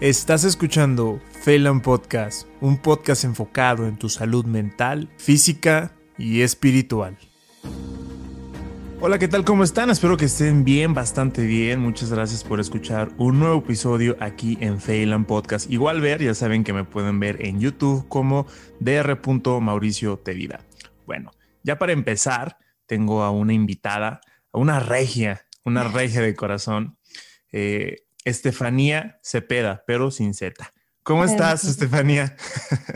Estás escuchando Phelan Podcast, un podcast enfocado en tu salud mental, física y espiritual. Hola, ¿qué tal? ¿Cómo están? Espero que estén bien, bastante bien. Muchas gracias por escuchar un nuevo episodio aquí en Phelan Podcast. Igual ver, ya saben que me pueden ver en YouTube como Dr. Mauricio Tevida. Bueno, ya para empezar, tengo a una invitada, a una regia, una regia de corazón. Eh, Estefanía Cepeda, pero sin Z. ¿Cómo estás, Estefanía?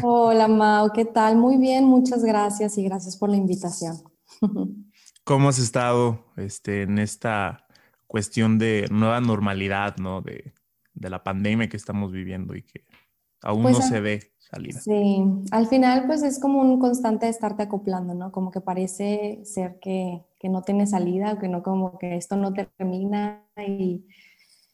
Hola, Mau, ¿qué tal? Muy bien, muchas gracias y gracias por la invitación. ¿Cómo has estado este, en esta cuestión de nueva normalidad, ¿no? De, la pandemia que estamos viviendo y que aún pues no se ve salida. Sí, al final pues es como un constante de estarte acoplando, ¿no? Como que parece ser que, que no tiene salida, que no como que esto no termina y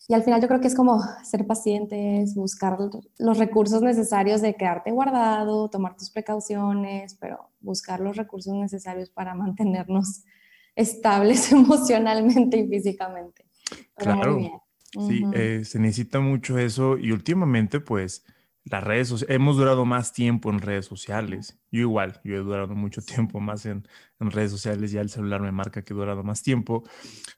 y al final yo creo que es como ser pacientes, buscar los recursos necesarios de quedarte guardado, tomar tus precauciones, pero buscar los recursos necesarios para mantenernos estables emocionalmente y físicamente. claro. Sí, eh, se necesita mucho eso y últimamente pues las redes sociales, hemos durado más tiempo en redes sociales. Yo igual, yo he durado mucho tiempo más en, redes sociales, ya el celular me marca que he durado más tiempo,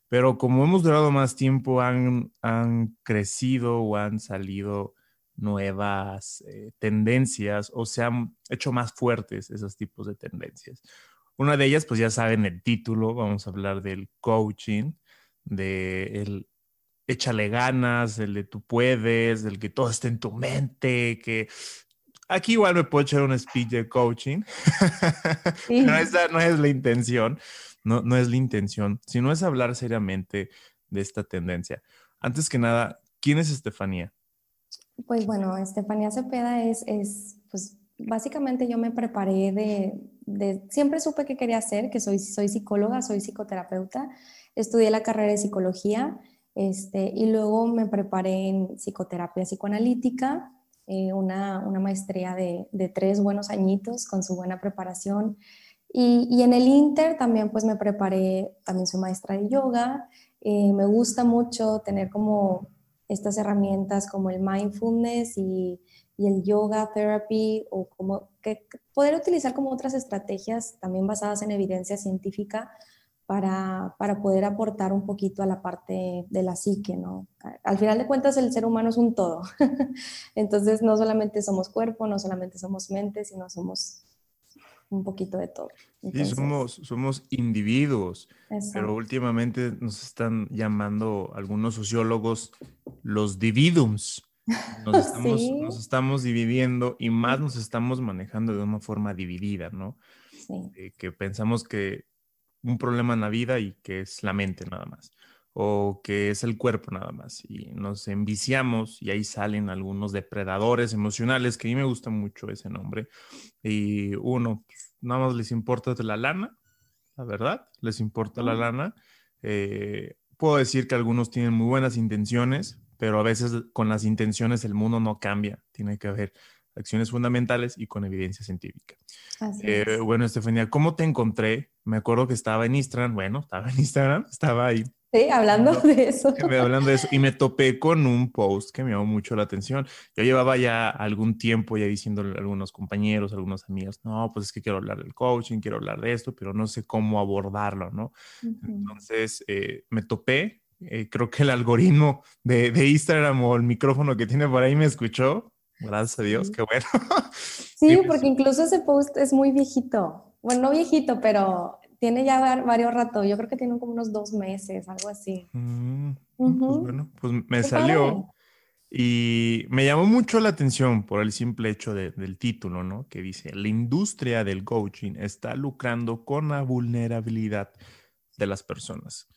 pero como hemos durado más tiempo, han, han crecido o han salido nuevas eh, tendencias o se han hecho más fuertes esos tipos de tendencias. Una de ellas, pues ya saben el título, vamos a hablar del coaching, del échale ganas, el de tú puedes, el que todo esté en tu mente, que aquí igual me puedo echar un speech de coaching, pero esa no es la intención, no, no es la intención, sino es hablar seriamente de esta tendencia. Antes que nada, ¿quién es Estefanía? Pues bueno, Estefanía Cepeda es, es pues básicamente yo me preparé de, de, siempre supe que quería hacer, que soy, soy psicóloga, soy psicoterapeuta, estudié la carrera de psicología, este, y luego me preparé en psicoterapia psicoanalítica, eh, una, una, maestría de, de, tres buenos añitos con su buena preparación. Y, y, en el Inter también pues me preparé, también soy maestra de yoga. Eh, me gusta mucho tener como estas herramientas como el mindfulness y, y el yoga therapy o como que poder utilizar como otras estrategias también basadas en evidencia científica para, para, poder aportar un poquito a la parte de la psique, ¿no? Al final de cuentas el ser humano es un todo. Entonces no solamente somos cuerpo, no solamente somos mente, sino somos un poquito de todo. sí, somos, somos individuos, pero últimamente nos están llamando algunos sociólogos los dividums. Nos estamos, nos estamos dividiendo y más nos estamos manejando de una forma dividida, ¿no? Sí. Eh, que pensamos que un problema en la vida y que es la mente nada más, o que es el cuerpo nada más, y nos enviciamos y ahí salen algunos depredadores emocionales, que a mí me gusta mucho ese nombre, y uno, pues, nada más les importa la lana, la verdad, les importa la lana. Eh, puedo decir que algunos tienen muy buenas intenciones, pero a veces con las intenciones el mundo no cambia, tiene que haber acciones fundamentales y con evidencia científica. Eh, bueno, Estefanía, ¿cómo te encontré? Me acuerdo que estaba en Instagram, bueno, estaba en Instagram, estaba ahí. Sí, hablando de eso. Hablando de eso. Y me topé con un post que me llamó mucho la atención. Yo llevaba ya algún tiempo ya diciéndole a algunos compañeros, algunos amigos, no, pues es que quiero hablar del coaching, quiero hablar de esto, pero no sé cómo abordarlo, ¿no? Entonces eh, me topé. Eh, creo que el algoritmo de, de Instagram o el micrófono que tiene por ahí me escuchó Gracias a Dios, qué bueno. Sí, porque incluso ese post es muy viejito. Bueno, no viejito, pero tiene ya varios ratos. Yo creo que tiene como unos dos meses, algo así. Mm, pues bueno, pues me salió y me llamó mucho la atención por el simple hecho del título, ¿no? Que dice, la industria del coaching está lucrando con la vulnerabilidad de las personas.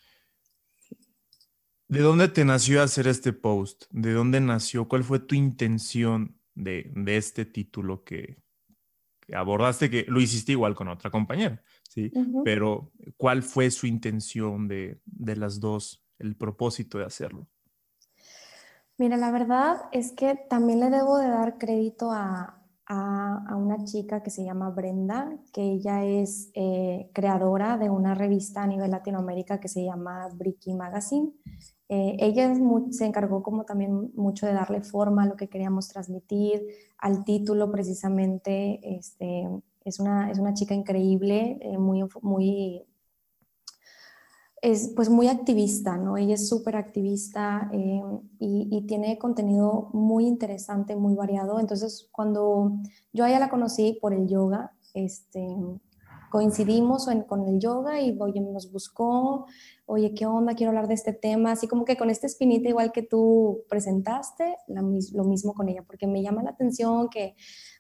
¿De dónde te nació hacer este post? ¿De dónde nació? ¿Cuál fue tu intención de, este título que, abordaste? Que lo hiciste igual con otra compañera, ¿sí? Pero ¿cuál fue su intención de, las dos, el propósito de hacerlo? Mira, la verdad es que también le debo de dar crédito a, una chica que se llama Brenda, que ella es eh, creadora de una revista a nivel Latinoamérica que se llama Bricky Magazine. Eh, ella se encargó como también mucho de darle forma a lo que queríamos transmitir, al título precisamente. Este, es, una, es una chica increíble, eh, muy, muy, es pues muy activista, ¿no? Ella es súper activista eh, y, tiene contenido muy interesante, muy variado. Entonces, cuando yo a ella la conocí por el yoga, este, coincidimos con el yoga y oye, nos buscó, oye, ¿qué onda? Quiero hablar de este tema, así como que con esta espinita igual que tú presentaste, lo mismo con ella, porque me llama la atención que,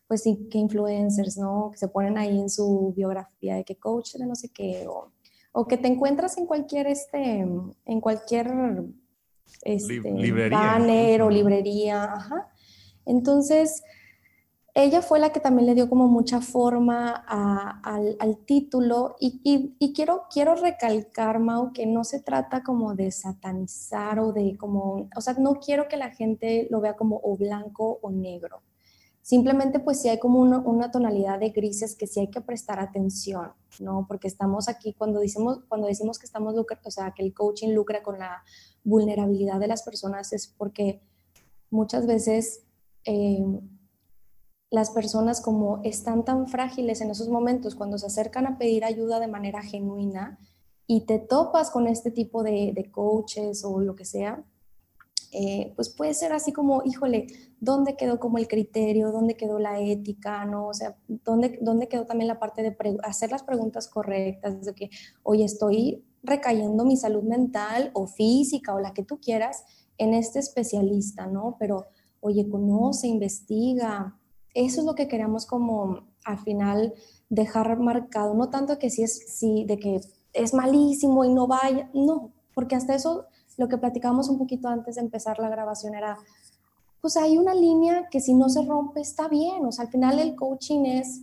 pues sí, que influencers, ¿no? Que se ponen ahí en su biografía de que coach de no sé qué, o, o que te encuentras en cualquier, este, en cualquier este, librería, banner o librería, ajá. Entonces, ella fue la que también le dio como mucha forma al, título y, quiero, quiero recalcar, Mau, que no se trata como de satanizar o de como, o sea, no quiero que la gente lo vea como o blanco o negro. Simplemente pues sí hay como una, tonalidad de grises que sí hay que prestar atención, ¿no? Porque estamos aquí, cuando decimos, cuando decimos que estamos, o sea, que el coaching lucra con la vulnerabilidad de las personas es porque muchas veces... Eh, las personas como están tan frágiles en esos momentos cuando se acercan a pedir ayuda de manera genuina y te topas con este tipo de, coaches o lo que sea, eh, pues puede ser así como, híjole, ¿dónde quedó como el criterio? ¿Dónde quedó la ética? ¿no? O sea, ¿dónde, dónde quedó también la parte de hacer las preguntas correctas? De que, oye, estoy recayendo mi salud mental o física o la que tú quieras en este especialista, ¿no? Pero, oye, conoce, investiga, eso es lo que queremos como al final dejar marcado, no tanto que si es, si de que es malísimo y no vaya, no, porque hasta eso lo que platicamos un poquito antes de empezar la grabación era, pues hay una línea que si no se rompe está bien, o sea, al final el coaching es,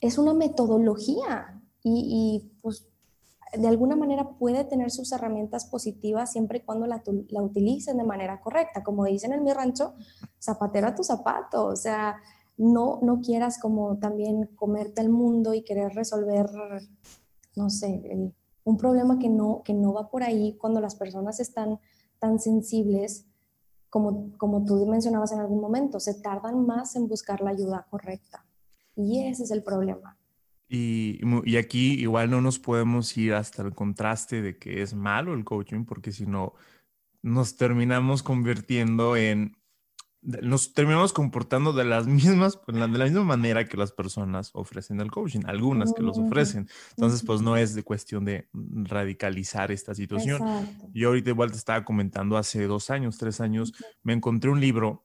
es una metodología y, pues de alguna manera puede tener sus herramientas positivas siempre y cuando la, la utilicen de manera correcta. Como dicen en mi rancho, zapatero a tu zapato, o sea, no, no quieras como también comerte el mundo y querer resolver, no sé, un problema que no, que no va por ahí cuando las personas están tan sensibles como, como tú mencionabas en algún momento, se tardan más en buscar la ayuda correcta. Y ese es el problema. Y, y, aquí igual no nos podemos ir hasta el contraste de que es malo el coaching, porque si no, nos terminamos convirtiendo en nos terminamos comportando de las mismas, pues, de la misma manera que las personas ofrecen el coaching, algunas que los ofrecen. Entonces, pues no es de cuestión de radicalizar esta situación. Yo ahorita igual te estaba comentando, hace dos años, tres años, me encontré un libro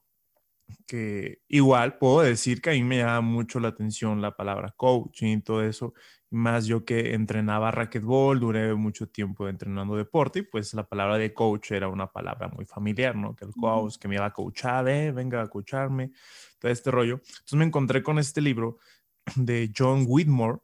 que igual puedo decir que a mí me llama mucho la atención la palabra coaching y todo eso, más yo que entrenaba racquetball, duré mucho tiempo entrenando deporte y pues la palabra de coach era una palabra muy familiar, ¿no? Que el coach, que me iba a coachar, eh, venga a coacharme, todo este rollo. Entonces me encontré con este libro de John Whitmore,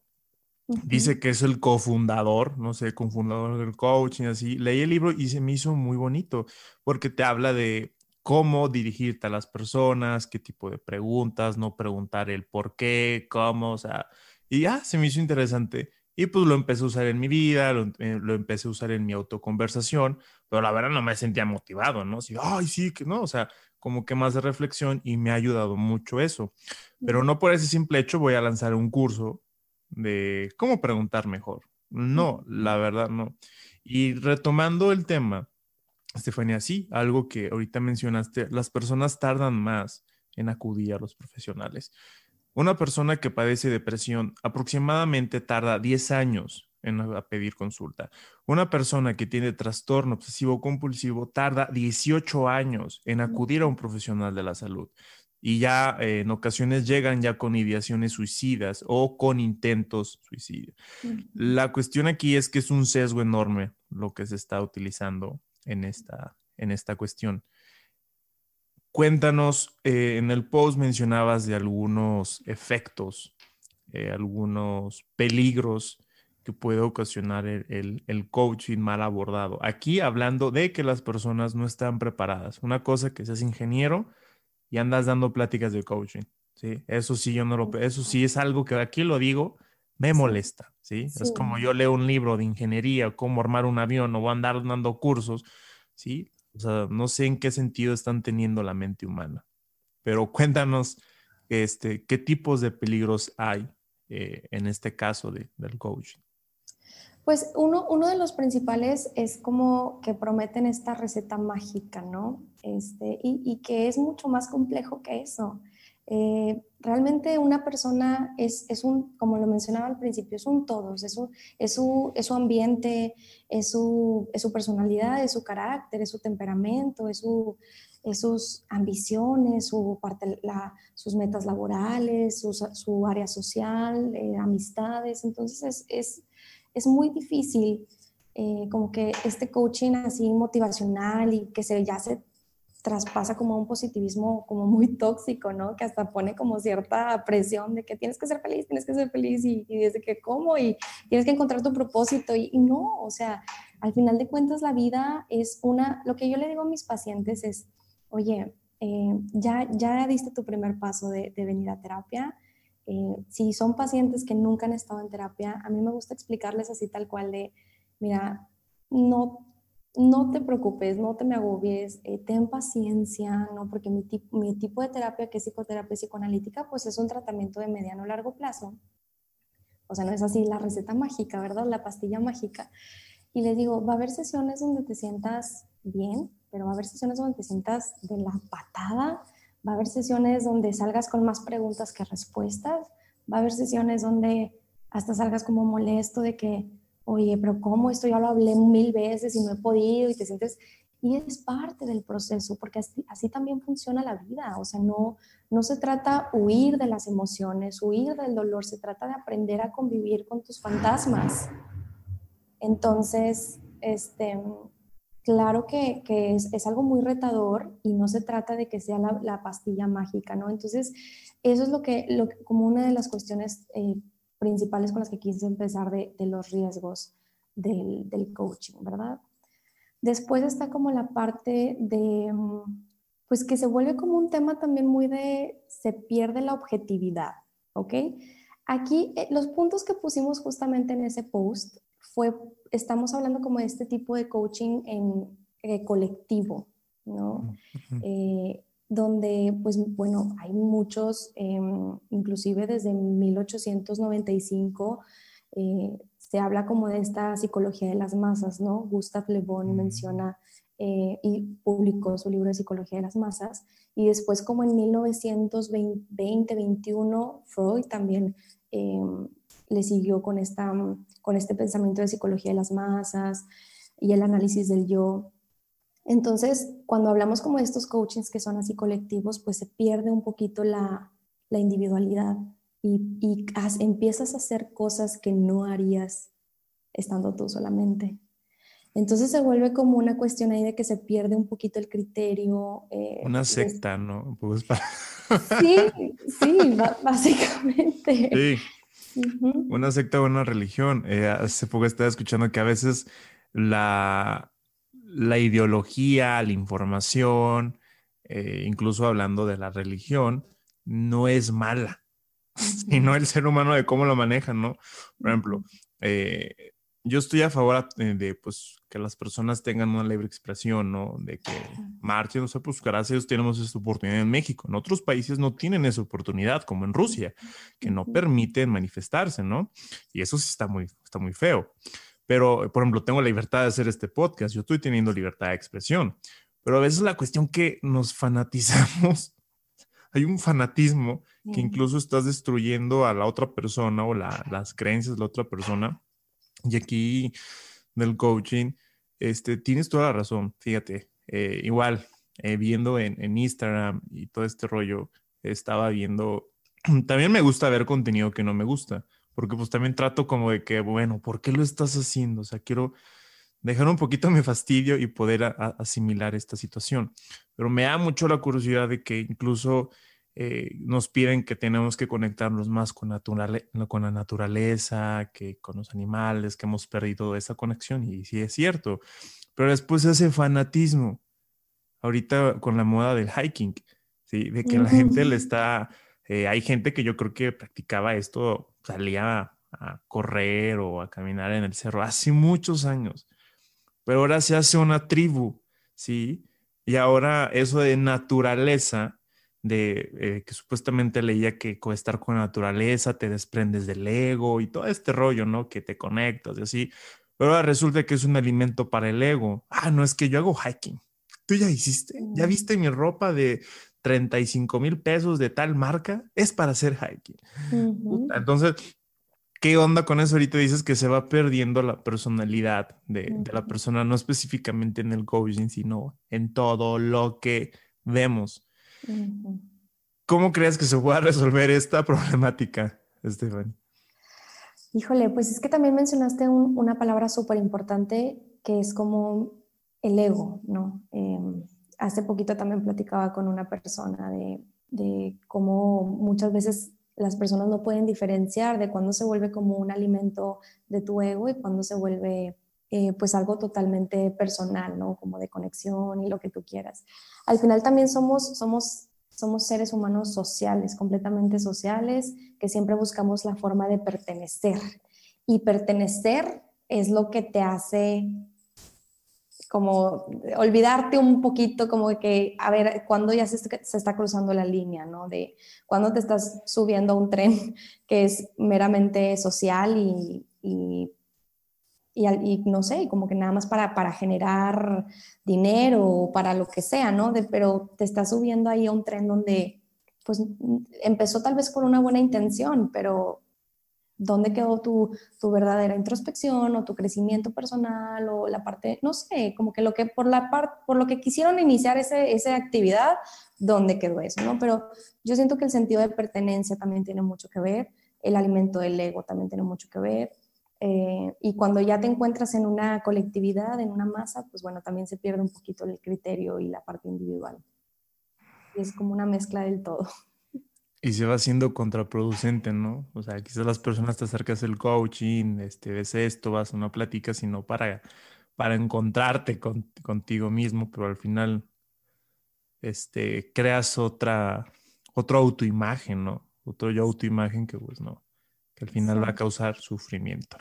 Dice que es el cofundador, no sé, cofundador del coaching, así. Leí el libro y se me hizo muy bonito porque te habla de cómo dirigirte a las personas, qué tipo de preguntas, no preguntar el por qué, cómo, o sea, y ya se me hizo interesante. Y pues lo empecé a usar en mi vida, lo, eh, empecé a usar en mi autoconversación, pero la verdad no me sentía motivado, ¿no? Así, ay, sí, que no, o sea, como que más de reflexión y me ha ayudado mucho eso. Pero no por ese simple hecho voy a lanzar un curso de cómo preguntar mejor. No, la verdad no. Y retomando el tema, Estefanía, sí, algo que ahorita mencionaste, las personas tardan más en acudir a los profesionales. Una persona que padece depresión aproximadamente tarda 10 años en pedir consulta. Una persona que tiene trastorno obsesivo compulsivo tarda 18 años en acudir a un profesional de la salud. Y ya eh, en ocasiones llegan ya con ideaciones suicidas o con intentos suicidios. La cuestión aquí es que es un sesgo enorme lo que se está utilizando en esta, en esta cuestión. Cuéntanos, eh, en el post mencionabas de algunos efectos, eh, algunos peligros que puede ocasionar el, el, coaching mal abordado. Aquí hablando de que las personas no están preparadas. Una cosa que seas ingeniero y andas dando pláticas de coaching. ¿sí? Eso sí, yo no lo, eso sí es algo que aquí lo digo, me molesta. ¿sí? Es como yo leo un libro de ingeniería, cómo armar un avión o andar dando cursos ¿sí? O sea, no sé en qué sentido están teniendo la mente humana. Pero cuéntanos, este, ¿qué tipos de peligros hay eh, en este caso de, del coaching? Pues uno, uno, de los principales es como que prometen esta receta mágica, ¿no? Este, y, y que es mucho más complejo que eso. Eh, realmente una persona es, es, un, como lo mencionaba al principio, es un todo, es su, es su, es su ambiente, es su, es su, personalidad, es su carácter, es su temperamento, es, su, es sus ambiciones, su parte, la, sus metas laborales, su, área social, eh, amistades. Entonces es, es, es muy difícil eh, como que este coaching así motivacional y que se ya se traspasa como un positivismo como muy tóxico, ¿no? Que hasta pone como cierta presión de que tienes que ser feliz, tienes que ser feliz y, desde que cómo y tienes que encontrar tu propósito y, no, o sea, al final de cuentas la vida es una, lo que yo le digo a mis pacientes es, oye, eh, ya, ya diste tu primer paso de, venir a terapia. Eh, si son pacientes que nunca han estado en terapia, a mí me gusta explicarles así tal cual de, mira, no no te preocupes, no te me agobies, eh, ten paciencia, ¿no? Porque mi, mi, tipo de terapia, que es psicoterapia psicoanalítica, pues es un tratamiento de mediano largo plazo. O sea, no es así la receta mágica, ¿verdad? La pastilla mágica. Y les digo, va a haber sesiones donde te sientas bien, pero va a haber sesiones donde te sientas de la patada, va a haber sesiones donde salgas con más preguntas que respuestas, va a haber sesiones donde hasta salgas como molesto de que oye, pero ¿cómo esto ya lo hablé mil veces y no he podido y te sientes... Y es parte del proceso, porque así, también funciona la vida. O sea, no, no se trata huir de las emociones, huir del dolor, se trata de aprender a convivir con tus fantasmas. Entonces, este, claro que, que es, algo muy retador y no se trata de que sea la, la pastilla mágica, ¿no? Entonces, eso es lo que, lo, como una de las cuestiones eh, principales con las que quise empezar de, los riesgos del, coaching, ¿verdad? Después está como la parte de, mm, pues que se vuelve como un tema también muy de, se pierde la objetividad, ¿ok? Aquí eh, los puntos que pusimos justamente en ese post fue, estamos hablando como de este tipo de coaching en eh, colectivo, ¿no? Donde, pues bueno, hay muchos, em, inclusive desde 1895, eh, se habla como de esta psicología de las masas, ¿no? Gustav Le Bon menciona eh, y publicó su libro de Psicología de las Masas, y después como en 1920-21, Freud también em, le siguió con, esta, con este pensamiento de psicología de las masas y el análisis del yo. Entonces, cuando hablamos como de estos coachings que son así colectivos, pues se pierde un poquito la, individualidad y, empiezas a hacer cosas que no harías estando tú solamente. Entonces se vuelve como una cuestión ahí de que se pierde un poquito el criterio. Eh, una secta, ¿no? Pues sí, sí, básicamente. Sí. Una secta o una religión. Eh, hace poco estaba escuchando que a veces la, la ideología, la información, eh, incluso hablando de la religión, no es mala, sino el ser humano de cómo lo manejan, ¿no? Por ejemplo, eh, yo estoy a favor de, pues, que las personas tengan una libre expresión, ¿no? De que marchen, o sea, pues gracias tenemos esta oportunidad en México. En otros países no tienen esa oportunidad, como en Rusia, que no permiten manifestarse, ¿no? Y eso sí está muy, está muy feo. Pero, por ejemplo, tengo la libertad de hacer este podcast, yo estoy teniendo libertad de expresión, pero a veces la cuestión que nos fanatizamos, hay un fanatismo que incluso estás destruyendo a la otra persona o las creencias de la otra persona. Y aquí del coaching, este, tienes toda la razón, fíjate, eh, igual, eh, viendo en, en Instagram y todo este rollo, estaba viendo, también me gusta ver contenido que no me gusta porque pues también trato como de que, bueno, ¿por qué lo estás haciendo? O sea, quiero dejar un poquito mi fastidio y poder asimilar esta situación. Pero me da mucho la curiosidad de que incluso eh, nos piden que tenemos que conectarnos más con, con la naturaleza, que con los animales, que hemos perdido esa conexión y sí es cierto. Pero después ese fanatismo, ahorita con la moda del hiking, ¿sí? de que la gente le está eh, hay gente que yo creo que practicaba esto, salía a correr o a caminar en el cerro hace muchos años, pero ahora se hace una tribu, ¿sí? Y ahora eso de naturaleza, de eh, que supuestamente leía que estar con la naturaleza te desprendes del ego y todo este rollo, ¿no? Que te conectas y así. Pero ahora resulta que es un alimento para el ego. Ah, no, es que yo hago hiking. ¿Tú ya hiciste? ¿Ya viste mi ropa de 35 mil pesos de tal marca? Es para hacer hiking. Entonces, ¿qué onda con eso? Ahorita dices que se va perdiendo la personalidad de, la persona, no específicamente en el coaching, sino en todo lo que vemos. ¿Cómo crees que se pueda resolver esta problemática, Estefan? Híjole, pues es que también mencionaste una palabra súper importante que es como el ego, ¿no? Em, hace poquito también platicaba con una persona de, de, cómo muchas veces las personas no pueden diferenciar de cuándo se vuelve como un alimento de tu ego y cuándo se vuelve eh, pues algo totalmente personal, ¿no? Como de conexión y lo que tú quieras. Al final también somos, somos somos seres humanos sociales, completamente sociales, que siempre buscamos la forma de pertenecer. Y pertenecer es lo que te hace como olvidarte un poquito, como que, a ver, cuando ya se, está cruzando la línea, ¿no? De cuando te estás subiendo a un tren que es meramente social y, y y, no sé, como que nada más para, para generar dinero o para lo que sea, ¿no? De, pero te estás subiendo ahí a un tren donde, pues, empezó tal vez con una buena intención, pero ¿dónde quedó tu, tu verdadera introspección o tu crecimiento personal o la parte, no sé, como que lo que por la parte, por lo que quisieron iniciar ese, esa actividad, ¿dónde quedó eso, no? Pero yo siento que el sentido de pertenencia también tiene mucho que ver, el alimento del ego también tiene mucho que ver, eh, y cuando ya te encuentras en una colectividad, en una masa, pues bueno, también se pierde un poquito el criterio y la parte individual. Y es como una mezcla del todo. Y se va haciendo contraproducente, ¿no? O sea, quizás las personas te acercas el coaching, este, ves esto, vas a una plática, sino para, para encontrarte contigo mismo, pero al final este, creas otra, otra autoimagen, ¿no? Otro yo autoimagen que pues no, que al final va a causar sufrimiento.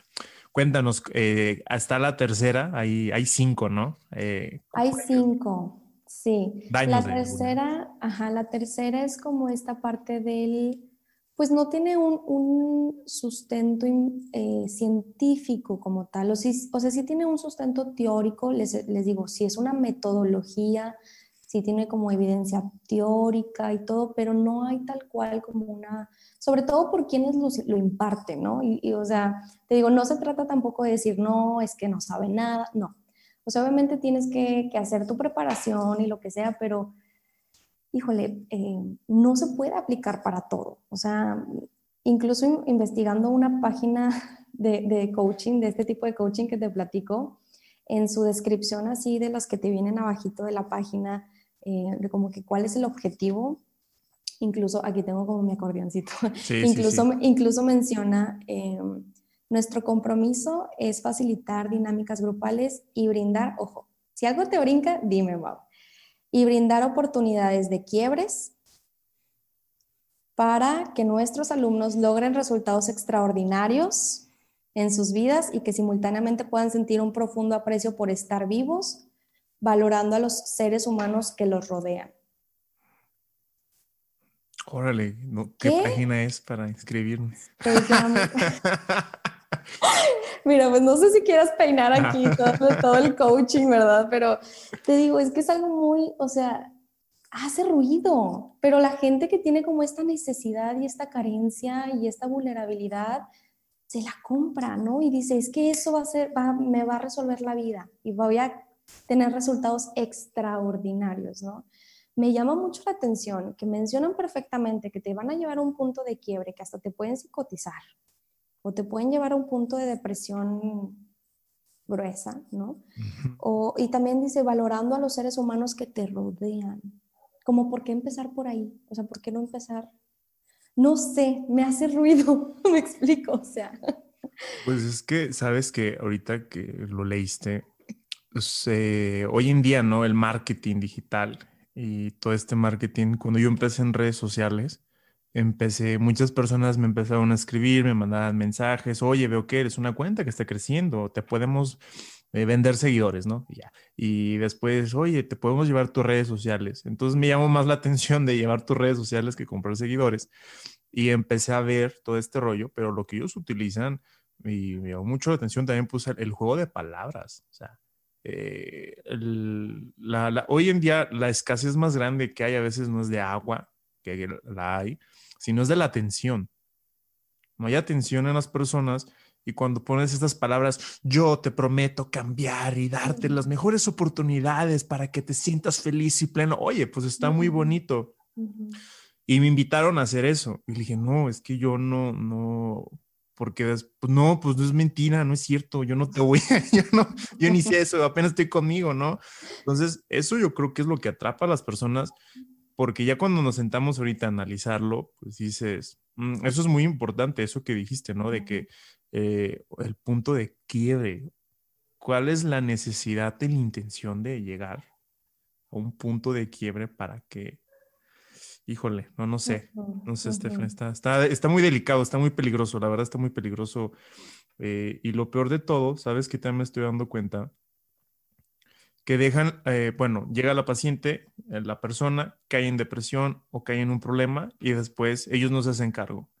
Cuéntanos, eh, hasta la tercera, hay, hay cinco, ¿no? Eh, hay cinco, sí. la tercera, ajá, la tercera es como esta parte del, pues no tiene un, un sustento eh, científico como tal, o, si, o sea, sí tiene un sustento teórico, les, les digo, si es una metodología, sí tiene como evidencia teórica y todo, pero no hay tal cual como una, sobre todo por quienes lo, lo imparten, ¿no? Y, o sea, te digo, no se trata tampoco de decir, no, es que no sabe nada, no. O sea, obviamente tienes que, que hacer tu preparación y lo que sea, pero, híjole, eh, no se puede aplicar para todo. O sea, incluso investigando una página de, de coaching, de este tipo de coaching que te platico, en su descripción así de las que te vienen abajito de la página, eh, de como que cuál es el objetivo. Incluso aquí tengo como mi acordeoncito. incluso, incluso menciona, eh, nuestro compromiso es facilitar dinámicas grupales y brindar, ojo, si algo te brinca, dime, wow. Y brindar oportunidades de quiebres para que nuestros alumnos logren resultados extraordinarios en sus vidas y que simultáneamente puedan sentir un profundo aprecio por estar vivos, valorando a los seres humanos que los rodean. Órale, ¿qué, página es para inscribirme? Mira, pues no sé si quieras peinar aquí todo, el coaching, ¿verdad? Pero te digo, es que es algo muy, o sea, hace ruido, pero la gente que tiene como esta necesidad y esta carencia y esta vulnerabilidad, se la compra, ¿no? Y dice, es que eso va a ser, me va a resolver la vida y voy a tener resultados extraordinarios, ¿no? Me llama mucho la atención que mencionan perfectamente que te van a llevar a un punto de quiebre, que hasta te pueden psicotizar o te pueden llevar a un punto de depresión gruesa, ¿no? o, y también dice, valorando a los seres humanos que te rodean. Como, ¿por qué empezar por ahí? O sea, ¿por qué no empezar? No sé, me hace ruido, me explico, o sea. Pues es que, sabes que ahorita que lo leíste, pues, eh, hoy en día, ¿no? El marketing digital y todo este marketing, cuando yo empecé en redes sociales, empecé, muchas personas me empezaron a escribir, me mandaban mensajes, oye, veo que eres una cuenta que está creciendo, te podemos eh, vender seguidores, ¿no? Y, ya. y después, oye, te podemos llevar tus redes sociales. Entonces me llamó más la atención de llevar tus redes sociales que comprar seguidores. Y empecé a ver todo este rollo, pero lo que ellos utilizan, y me llamó mucho la atención, también puse el, juego de palabras. O sea, eh, hoy en día la escasez más grande que hay a veces no es de agua, que la hay, sino es de la atención. No hay atención en las personas y cuando pones estas palabras, yo te prometo cambiar y darte las mejores oportunidades para que te sientas feliz y pleno. Oye, pues está muy bonito. Y me invitaron a hacer eso. Y le dije, no, es que yo no, no, porque después, no, pues no es mentira, no es cierto, yo no te voy a, yo no, yo ni sé eso, apenas estoy conmigo, ¿no? Entonces, eso yo creo que es lo que atrapa a las personas, porque ya cuando nos sentamos ahorita a analizarlo, pues dices, mm, eso es muy importante, eso que dijiste, ¿no? De que eh, el punto de quiebre. ¿Cuál es la necesidad de la intención de llegar a un punto de quiebre para que, híjole, no, no sé, no sé, Estefan, está, está, está, muy delicado, está muy peligroso, la verdad está muy peligroso. Eh, y lo peor de todo, ¿sabes que también me estoy dando cuenta? Que dejan, eh, bueno, llega la paciente, la persona cae en depresión o cae en un problema y después ellos no se hacen cargo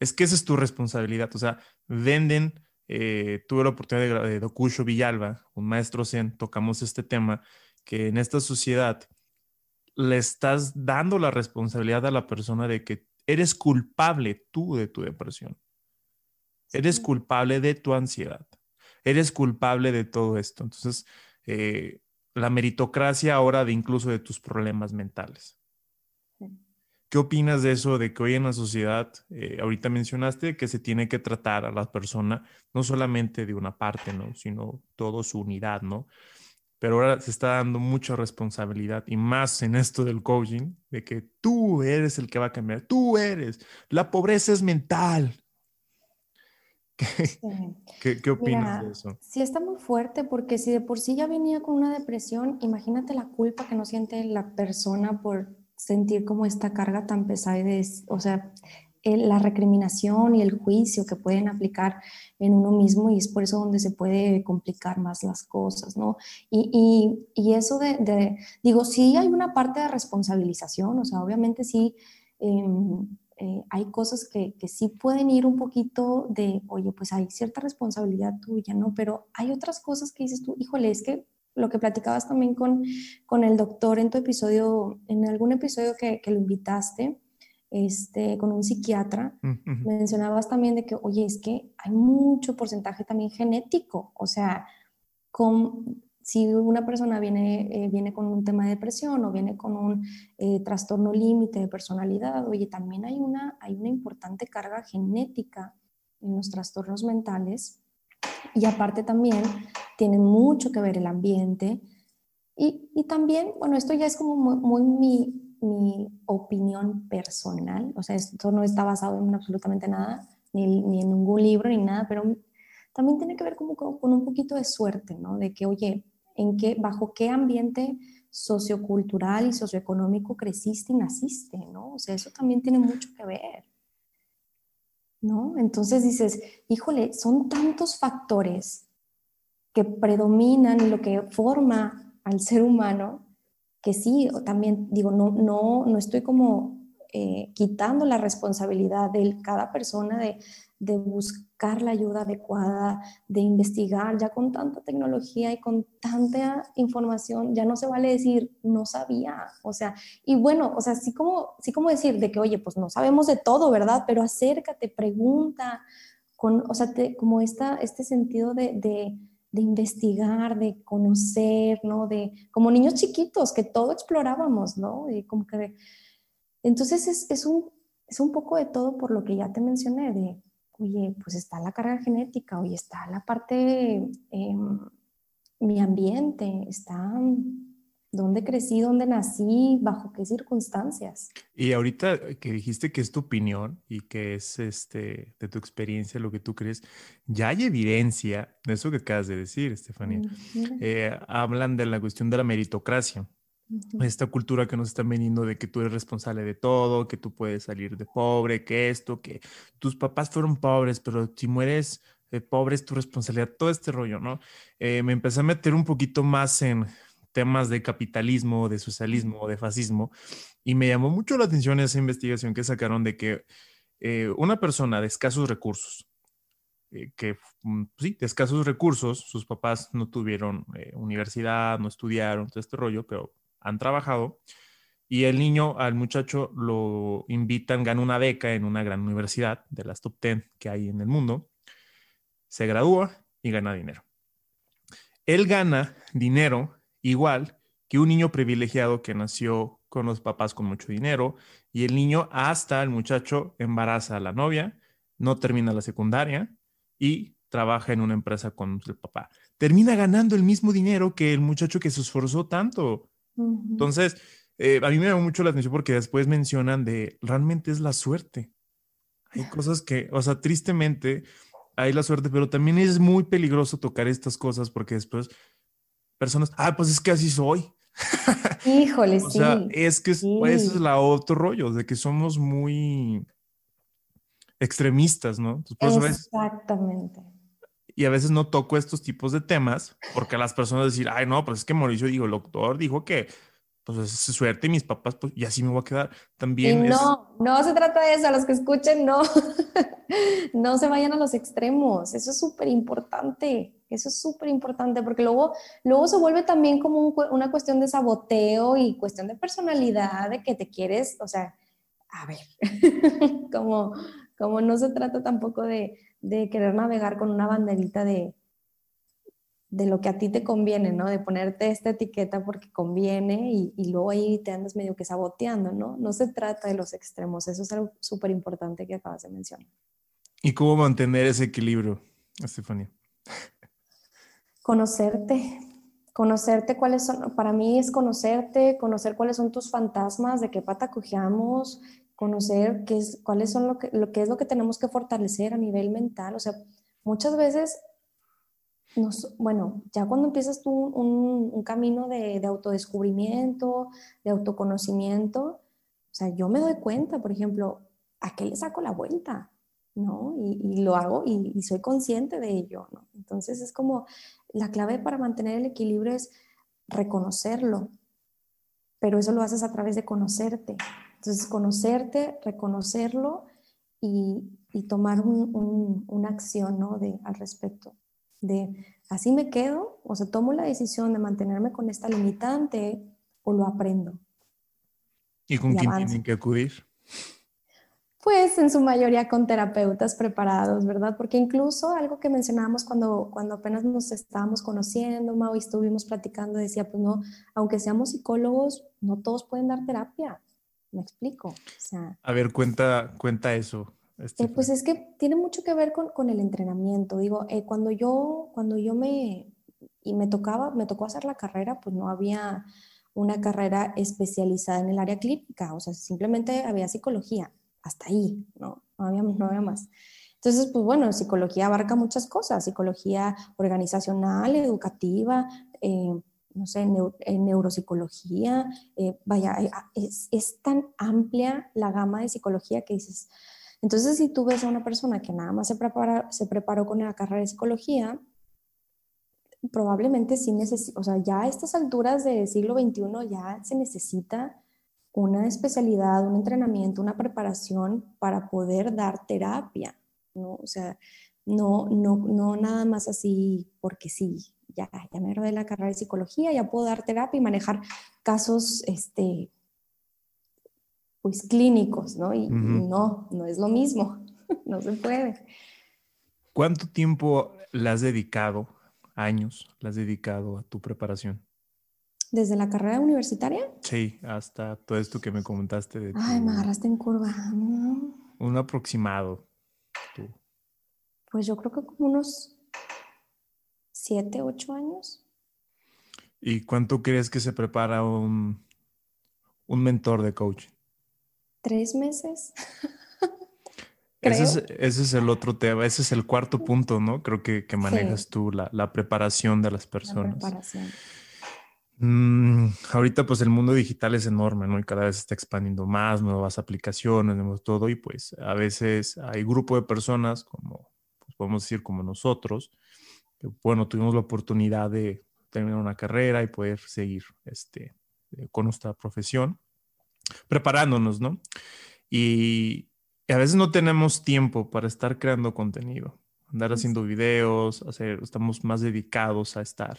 es que esa es tu responsabilidad. O sea, venden, eh, tuve la oportunidad de, de Villalba, un maestro zen, tocamos este tema, que en esta sociedad le estás dando la responsabilidad a la persona de que eres culpable tú de tu depresión. Eres culpable de tu ansiedad. Eres culpable de todo esto. Entonces, eh, la meritocracia ahora de incluso de tus problemas mentales. ¿Qué opinas de eso, de que hoy en la sociedad, eh, ahorita mencionaste que se tiene que tratar a la persona no solamente de una parte, ¿no? Sino todo su unidad, ¿no? Pero ahora se está dando mucha responsabilidad y más en esto del coaching, de que tú eres el que va a cambiar, tú eres, la pobreza es mental. ¿Qué, qué, opinas de eso? Sí, está muy fuerte porque si de por sí ya venía con una depresión, imagínate la culpa que no siente la persona por sentir como esta carga tan pesada, de, o sea, la recriminación y el juicio que pueden aplicar en uno mismo y es por eso donde se puede complicar más las cosas, ¿no? Y, y, eso de, digo, sí hay una parte de responsabilización, o sea, obviamente sí em, eh, hay cosas que, que, sí pueden ir un poquito de, oye, pues hay cierta responsabilidad tuya, ¿no? Pero hay otras cosas que dices tú, híjole, es que lo que platicabas también con, con el doctor en tu episodio, en algún episodio que, que lo invitaste, este, con un psiquiatra, mencionabas también de que, oye, es que hay mucho porcentaje también genético, o sea, con, si una persona viene, eh, viene con un tema de depresión o viene con un eh, trastorno límite de personalidad, oye, también hay una, hay una importante carga genética en los trastornos mentales y aparte también tiene mucho que ver el ambiente. Y, y también, bueno, esto ya es como muy, mi, mi, opinión personal, o sea, esto no está basado en absolutamente nada, ni, ni, en ningún libro, ni nada, pero también tiene que ver como con, un poquito de suerte, ¿no? De que, oye, en qué, bajo qué ambiente sociocultural y socioeconómico creciste y naciste, ¿no? O sea, eso también tiene mucho que ver. ¿no? Entonces dices, híjole, son tantos factores que predominan lo que forma al ser humano, que sí, también digo, no, no, no estoy como eh, quitando la responsabilidad de cada persona de, de buscar la ayuda adecuada, de investigar, ya con tanta tecnología y con tanta información, ya no se vale decir, no sabía, o sea, y bueno, o sea, sí como, como decir de que, oye, pues no sabemos de todo, ¿verdad? Pero acércate, pregunta, con, o sea, como esta, este sentido de, de, de investigar, de conocer, ¿no? De, como niños chiquitos, que todo explorábamos, ¿no? Y como que, entonces es, es un, es un poco de todo por lo que ya te mencioné, de oye, pues está la carga genética, oye, está la parte, eh, mi ambiente, está dónde crecí, dónde nací, bajo qué circunstancias. Y ahorita que dijiste que es tu opinión y que es este, de tu experiencia lo que tú crees, ya hay evidencia de eso que acabas de decir, Estefanía. Eh, hablan de la cuestión de la meritocracia esta cultura que nos están vendiendo de que tú eres responsable de todo, que tú puedes salir de pobre, que esto, que tus papás fueron pobres, pero si mueres eh, pobre es tu responsabilidad, todo este rollo, ¿no? Eh, me empecé a meter un poquito más en temas de capitalismo, de socialismo, de fascismo, y me llamó mucho la atención esa investigación que sacaron de que eh, una persona de escasos recursos, que mm, sí, de escasos recursos, sus papás no tuvieron universidad, no estudiaron, todo este rollo, pero han trabajado, y el niño, al muchacho, lo invitan, gana una beca en una gran universidad de las top 10 que hay en el mundo, se gradúa y gana dinero. Él gana dinero igual que un niño privilegiado que nació con los papás con mucho dinero y el niño hasta el muchacho embaraza a la novia, no termina la secundaria y trabaja en una empresa con el papá. Termina ganando el mismo dinero que el muchacho que se esforzó tanto. Entonces, eh, a mí me llama mucho la atención porque después mencionan de realmente es la suerte. Hay cosas que, o sea, tristemente, hay la suerte, pero también es muy peligroso tocar estas cosas porque después personas, ah, pues es que así soy. Híjole, o sea, es que ese es la otro rollo, de que somos muy extremistas, ¿no? Exactamente. Y a veces no toco estos tipos de temas porque las personas decir, ay, no, pues es que Mauricio, digo, el doctor dijo que pues es suerte y mis papás, pues y así me voy a quedar. También. no, no se trata de eso, a los que escuchen, no, no se vayan a los extremos, eso es súper importante, eso es súper importante, porque luego, luego se vuelve también como una cuestión de saboteo y cuestión de personalidad, de que te quieres, o sea, a ver, como, como no se trata tampoco de, de querer navegar con una banderita de, de lo que a ti te conviene, ¿no? De ponerte esta etiqueta porque conviene y, luego ahí te andas medio que saboteando, ¿no? No se trata de los extremos, eso es algo súper importante que acabas de mencionar. ¿Y cómo mantener ese equilibrio, Estefanía? Conocerte, conocerte cuáles son, para mí es conocerte, conocer cuáles son tus fantasmas, de qué pata cojeamos, conocer qué es, cuáles son lo que, lo que es lo que tenemos que fortalecer a nivel mental, o sea, muchas veces bueno, ya cuando empiezas tú un, camino de, autodescubrimiento, de autoconocimiento, o sea, yo me doy cuenta, por ejemplo, ¿a qué le saco la vuelta? ¿No? Y, lo hago y, soy consciente de ello, ¿no? Entonces es como la clave para mantener el equilibrio es reconocerlo, pero eso lo haces a través de conocerte. Entonces, conocerte, reconocerlo y, tomar una acción ¿no? de, al respecto de así me quedo, o sea, tomo la decisión de mantenerme con esta limitante o lo aprendo. ¿Y con quién tienen que acudir? Pues en su mayoría con terapeutas preparados, ¿verdad? Porque incluso algo que mencionábamos cuando, cuando apenas nos estábamos conociendo, Mau, y estuvimos platicando, decía, pues no, aunque seamos psicólogos, no todos pueden dar terapia. ¿Me explico? a ver, cuenta, cuenta eso. Este, pues es que tiene mucho que ver con, el entrenamiento. Digo, eh, cuando, yo, cuando yo me, y me tocaba, me tocó hacer la carrera, pues no había una carrera especializada en el área clínica, o sea, simplemente había psicología, hasta ahí, ¿no? No había, no había más. Entonces, pues bueno, psicología abarca muchas cosas, psicología organizacional, educativa, eh, no sé, en neuropsicología, eh, vaya, es, es, tan amplia la gama de psicología que dices, entonces, si tú ves a una persona que nada más se, prepara, se preparó con la carrera de psicología, probablemente sí necesita, o sea, ya a estas alturas del siglo XXI ya se necesita una especialidad, un entrenamiento, una preparación para poder dar terapia, ¿no? O sea, no, no, no nada más así porque sí, ya, ya me de la carrera de psicología, ya puedo dar terapia y manejar casos, este, pues clínicos, ¿no? Y no, no es lo mismo, no se puede. ¿Cuánto tiempo le has dedicado, años, le has dedicado a tu preparación? ¿Desde la carrera universitaria? Sí, hasta todo esto que me comentaste. De Ay, me agarraste en curva. Un aproximado. Pues yo creo que como unos siete, ocho años. ¿Y cuánto crees que se prepara un, un mentor de coaching? tres meses. Ese es, el otro tema, ese es el cuarto punto, ¿no? Creo que, manejas tú, la, preparación de las personas. La preparación. Mm, ahorita pues el mundo digital es enorme, ¿no? Y cada vez está expandiendo más, nuevas aplicaciones, nuevos todo, y pues a veces hay grupo de personas como podemos decir como nosotros, que, bueno, tuvimos la oportunidad de terminar una carrera y poder seguir este, eh, con nuestra profesión, preparándonos, ¿no? Y, a veces no tenemos tiempo para estar creando contenido, andar haciendo videos, hacer, estamos más dedicados a estar,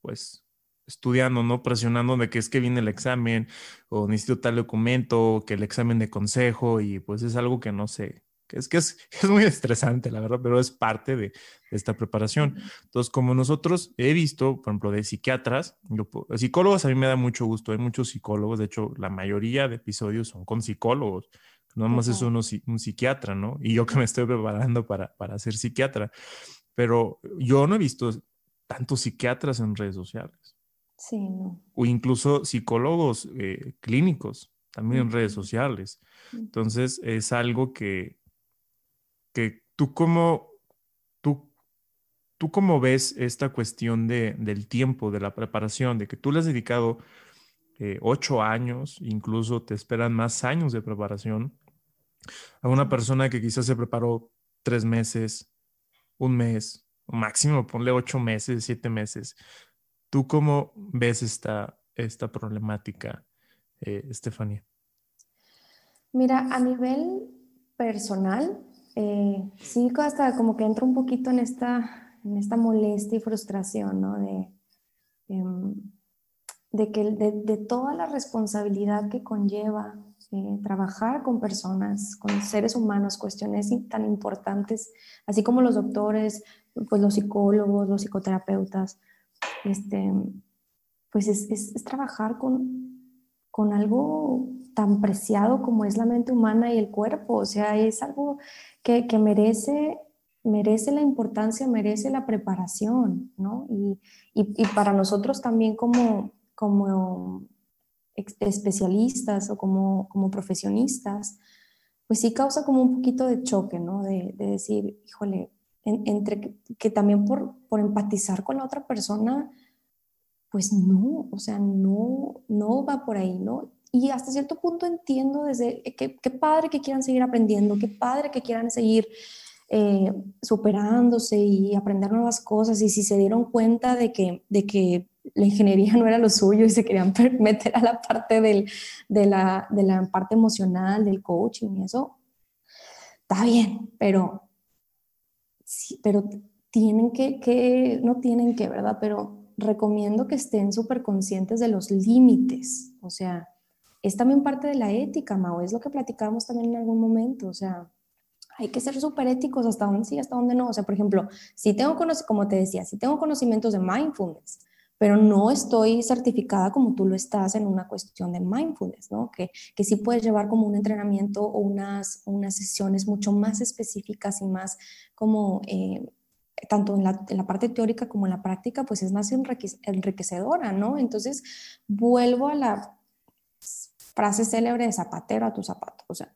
pues, estudiando, ¿no? Presionando de que es que viene el examen o necesito tal documento, que el examen de consejo y pues es algo que no sé, es que es, es, muy estresante, la verdad, pero es parte de, esta preparación. Entonces, como nosotros he visto, por ejemplo, de psiquiatras, psicólogos a mí me da mucho gusto, hay muchos psicólogos, de hecho, la mayoría de episodios son con psicólogos, no más es uno, un psiquiatra, ¿no? Y yo que me estoy preparando para, para ser psiquiatra, pero yo no he visto tantos psiquiatras en redes sociales. Sí, no. O incluso psicólogos eh, clínicos, también en redes sociales. Entonces, es algo que, que tú como, tú, tú cómo ves esta cuestión de, del tiempo, de la preparación, de que tú le has dedicado eh, ocho años, incluso te esperan más años de preparación, a una persona que quizás se preparó tres meses, un mes, o máximo ponle ocho meses, siete meses. ¿Tú cómo ves esta, esta problemática, eh, Estefanía? Mira, a nivel personal, eh, sí, hasta como que entro un poquito en esta, en esta molestia y frustración, ¿no? De, em, de que de, toda la responsabilidad que conlleva eh, trabajar con personas, con seres humanos, cuestiones tan importantes, así como los doctores, pues los psicólogos, los psicoterapeutas, este, pues es, es, trabajar con, con algo tan preciado como es la mente humana y el cuerpo, o sea, es algo que, merece, merece la importancia, merece la preparación, ¿no? Y, y, para nosotros también como, como especialistas o como, como profesionistas, pues sí causa como un poquito de choque, ¿no? De, de decir, híjole, entre que, también por, por, empatizar con la otra persona, pues no, o sea, no, no va por ahí, ¿no? y hasta cierto punto entiendo desde qué, qué padre que quieran seguir aprendiendo, qué padre que quieran seguir eh, superándose y aprender nuevas cosas y si se dieron cuenta de que, de que la ingeniería no era lo suyo y se querían meter a la parte del, de, la, de la parte emocional, del coaching y eso, está bien, pero, pero tienen que, que, no tienen que, ¿verdad? Pero recomiendo que estén súper conscientes de los límites, o sea, es también parte de la ética, Mao, es lo que platicamos también en algún momento, o sea, hay que ser súper éticos hasta dónde sí, hasta dónde no. O sea, por ejemplo, si tengo, como te decía, si tengo conocimientos de mindfulness, pero no estoy certificada como tú lo estás en una cuestión de mindfulness, ¿no? Que, que sí puedes llevar como un entrenamiento o unas, unas sesiones mucho más específicas y más como, eh, tanto en la, parte teórica como en la práctica, pues es más enriquecedora, ¿no? Entonces, vuelvo a la frase célebre de zapatero a tu zapato. O sea,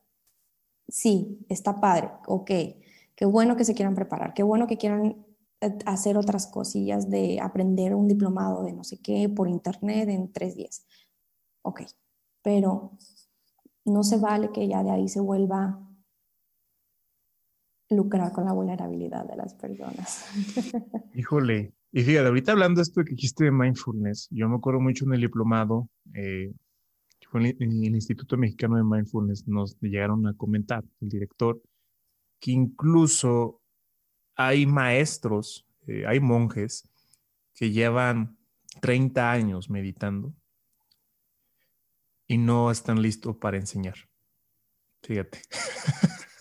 sí, está padre, ok, qué bueno que se quieran preparar, qué bueno que quieran eh, hacer otras cosillas de aprender un diplomado de no sé qué por internet en tres días. Ok, pero no se vale que ya de ahí se vuelva lucrar con la vulnerabilidad de las personas. Híjole, y fíjate, ahorita hablando de esto que dijiste de mindfulness, yo me acuerdo mucho en el diplomado, eh, en el Instituto Mexicano de Mindfulness nos llegaron a comentar, el director, que incluso hay maestros, eh, hay monjes que llevan 30 años meditando y no están listos para enseñar. Fíjate.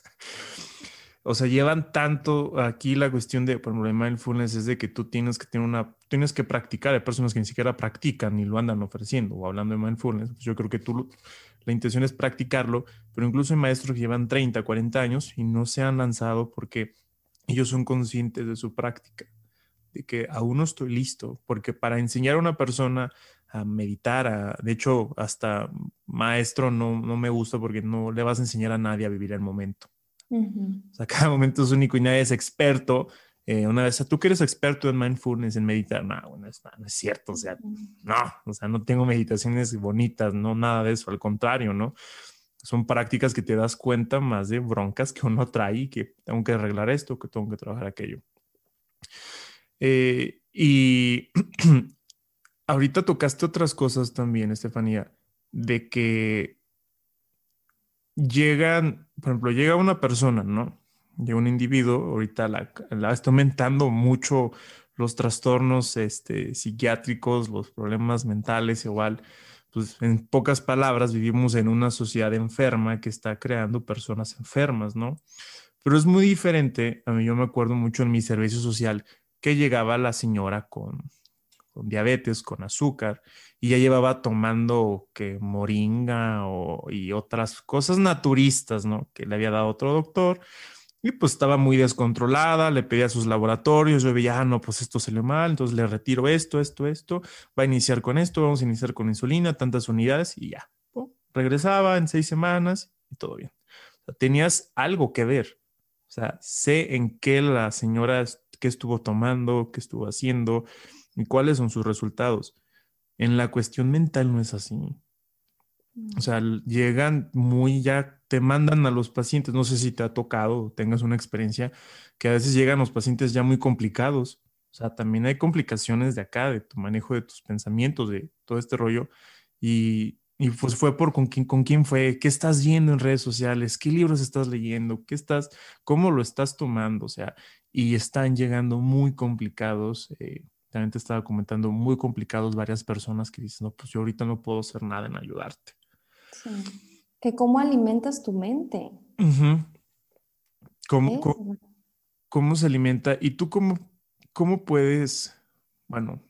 o sea, llevan tanto aquí la cuestión de, por ejemplo, mindfulness es de que tú tienes que tener una, tienes que practicar, hay personas que ni siquiera practican ni lo andan ofreciendo o hablando de mindfulness. Pues yo creo que tú, la intención es practicarlo, pero incluso hay maestros que llevan 30, 40 años y no se han lanzado porque ellos son conscientes de su práctica, de que aún no estoy listo, porque para enseñar a una persona a meditar, a, de hecho, hasta maestro no, no me gusta porque no le vas a enseñar a nadie a vivir el momento o sea, cada momento es único y nadie es experto. Eh, una vez, tú que eres experto en mindfulness, en meditar, no, bueno, es, no, es cierto, o sea, no, o sea, no tengo meditaciones bonitas, no, nada de eso, al contrario, ¿no? son prácticas que te das cuenta más de broncas que uno trae y que tengo que arreglar esto, que tengo que trabajar aquello. Eh, y ahorita tocaste otras cosas también, Estefanía, de que llegan, por ejemplo, llega una persona, ¿no? Llega un individuo, ahorita la, está aumentando mucho los trastornos este, psiquiátricos, los problemas mentales, igual, pues en pocas palabras, vivimos en una sociedad enferma que está creando personas enfermas, ¿no? Pero es muy diferente, a mí yo me acuerdo mucho en mi servicio social que llegaba la señora con diabetes, con azúcar, y ya llevaba tomando que moringa o, y otras cosas naturistas, ¿no? Que le había dado otro doctor, y pues estaba muy descontrolada, le pedía sus laboratorios, yo veía, ah, no, pues esto salió mal, entonces le retiro esto, esto, esto, va a iniciar con esto, vamos a iniciar con insulina, tantas unidades y ya. regresaba en seis semanas y todo bien. tenías algo que ver. O sea, sé en qué la señora, qué estuvo tomando, qué estuvo haciendo y cuáles son sus resultados. En la cuestión mental no es así. O sea, llegan muy ya, te mandan a los pacientes, no sé si te ha tocado tengas una experiencia, que a veces llegan los pacientes ya muy complicados. O sea, también hay complicaciones de acá, de tu manejo de tus pensamientos, de todo este rollo. Y, y pues fue por con quién, con quién fue, qué estás viendo en redes sociales, qué libros estás leyendo, qué estás, cómo lo estás tomando. O sea, y están llegando muy complicados. Eh, también te estaba comentando, muy complicados varias personas que dicen, no, pues yo ahorita no puedo hacer nada en ayudarte. Que cómo alimentas tu mente. ¿Cómo, se alimenta? ¿Y tú cómo, cómo puedes, bueno,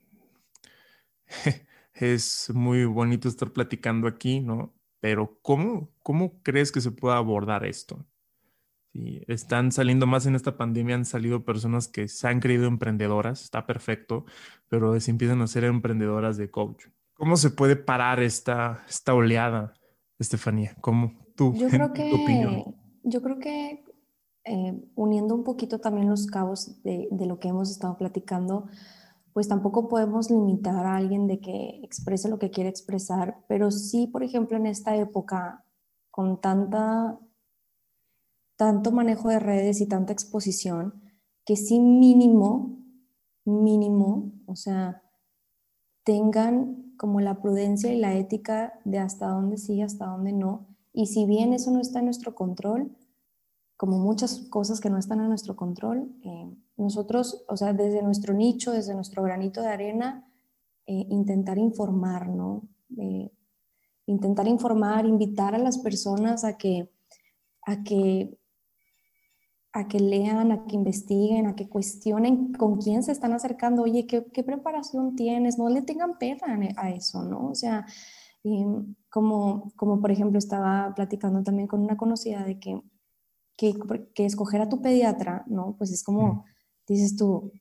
es muy bonito estar platicando aquí, ¿no? Pero ¿cómo, cómo crees que se pueda abordar esto? Sí, están saliendo más en esta pandemia, han salido personas que se han creído emprendedoras, está perfecto, pero se empiezan a ser emprendedoras de coach. ¿Cómo se puede parar esta, esta oleada? Estefanía? ¿Cómo tú, yo creo que, opinión? Yo creo que eh, uniendo un poquito también los cabos de, de, lo que hemos estado platicando, pues tampoco podemos limitar a alguien de que exprese lo que quiere expresar, pero sí, por ejemplo, en esta época, con tanta, tanto manejo de redes y tanta exposición, que sí mínimo, mínimo, o sea, tengan como la prudencia y la ética de hasta dónde sí, hasta dónde no. Y si bien eso no está en nuestro control, como muchas cosas que no están en nuestro control, eh, nosotros, o sea, desde nuestro nicho, desde nuestro granito de arena, eh, intentar informar, ¿no? Eh, intentar informar, invitar a las personas a que, a que a que lean, a que investiguen, a que cuestionen con quién se están acercando, oye, ¿qué, preparación tienes? No le tengan pena a eso, ¿no? O sea, como, como por ejemplo estaba platicando también con una conocida de que, que, que escoger a tu pediatra, ¿no? Pues es como, dices tú,